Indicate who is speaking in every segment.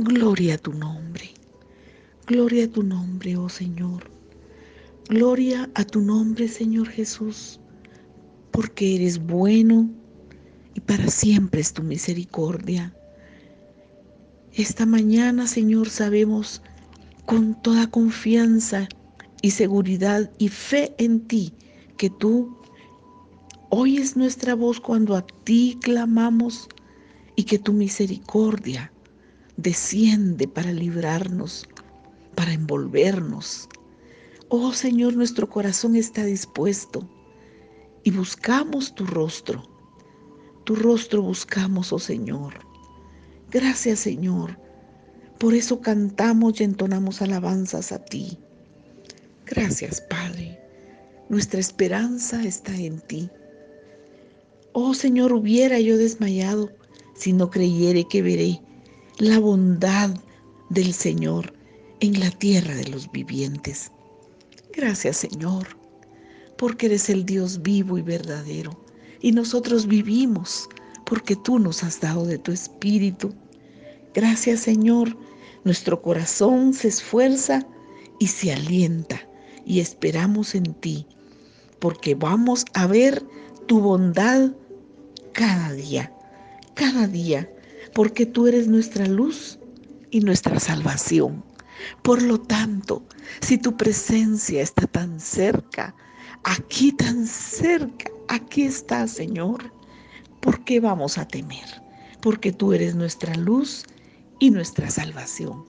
Speaker 1: Gloria a tu nombre. Gloria a tu nombre, oh Señor. Gloria a tu nombre, Señor Jesús, porque eres bueno y para siempre es tu misericordia. Esta mañana, Señor, sabemos con toda confianza y seguridad y fe en ti que tú oyes nuestra voz cuando a ti clamamos y que tu misericordia desciende para librarnos, para envolvernos. Oh Señor, nuestro corazón está dispuesto y buscamos tu rostro. Tu rostro buscamos, oh Señor. Gracias, Señor. Por eso cantamos y entonamos alabanzas a ti. Gracias, Padre. Nuestra esperanza está en ti. Oh Señor, hubiera yo desmayado si no creyere que veré la bondad del Señor en la tierra de los vivientes. Gracias, Señor, porque eres el Dios vivo y verdadero. Y nosotros vivimos porque tú nos has dado de tu espíritu. Gracias, Señor. Nuestro corazón se esfuerza y se alienta y esperamos en ti, porque vamos a ver tu bondad cada día, cada día, porque tú eres nuestra luz y nuestra salvación. Por lo tanto, si tu presencia está tan cerca, aquí tan cerca, aquí está, Señor, ¿por qué vamos a temer? Porque tú eres nuestra luz y nuestra salvación.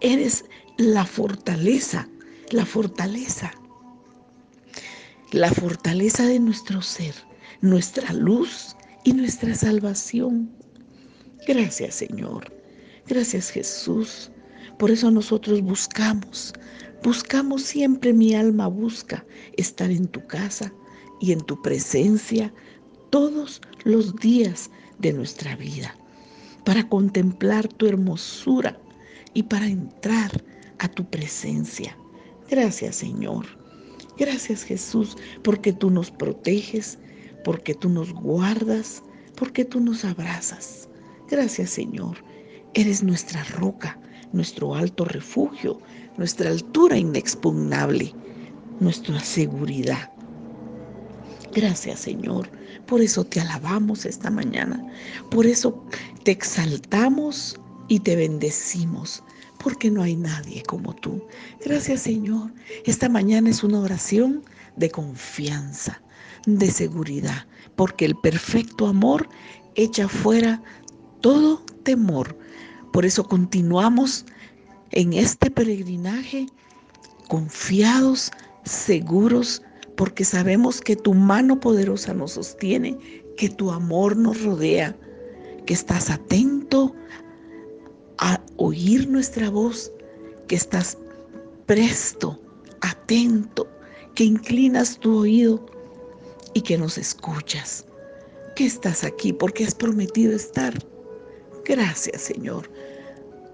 Speaker 1: Eres la fortaleza la fortaleza, la fortaleza de nuestro ser, nuestra luz y nuestra salvación. Gracias Señor, gracias Jesús. Por eso nosotros buscamos, buscamos siempre, mi alma busca estar en tu casa y en tu presencia todos los días de nuestra vida, para contemplar tu hermosura y para entrar a tu presencia. Gracias Señor. Gracias Jesús, porque tú nos proteges, porque tú nos guardas, porque tú nos abrazas. Gracias Señor. Eres nuestra roca, nuestro alto refugio, nuestra altura inexpugnable, nuestra seguridad. Gracias Señor. Por eso te alabamos esta mañana. Por eso te exaltamos y te bendecimos porque no hay nadie como tú. Gracias Señor. Esta mañana es una oración de confianza, de seguridad, porque el perfecto amor echa fuera todo temor. Por eso continuamos en este peregrinaje confiados, seguros, porque sabemos que tu mano poderosa nos sostiene, que tu amor nos rodea, que estás atento a oír nuestra voz, que estás presto, atento, que inclinas tu oído y que nos escuchas, que estás aquí porque has prometido estar. Gracias Señor.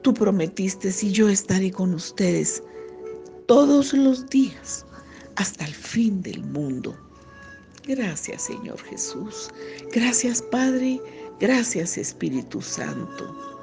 Speaker 1: Tú prometiste y yo estaré con ustedes todos los días hasta el fin del mundo. Gracias Señor Jesús. Gracias Padre. Gracias Espíritu Santo.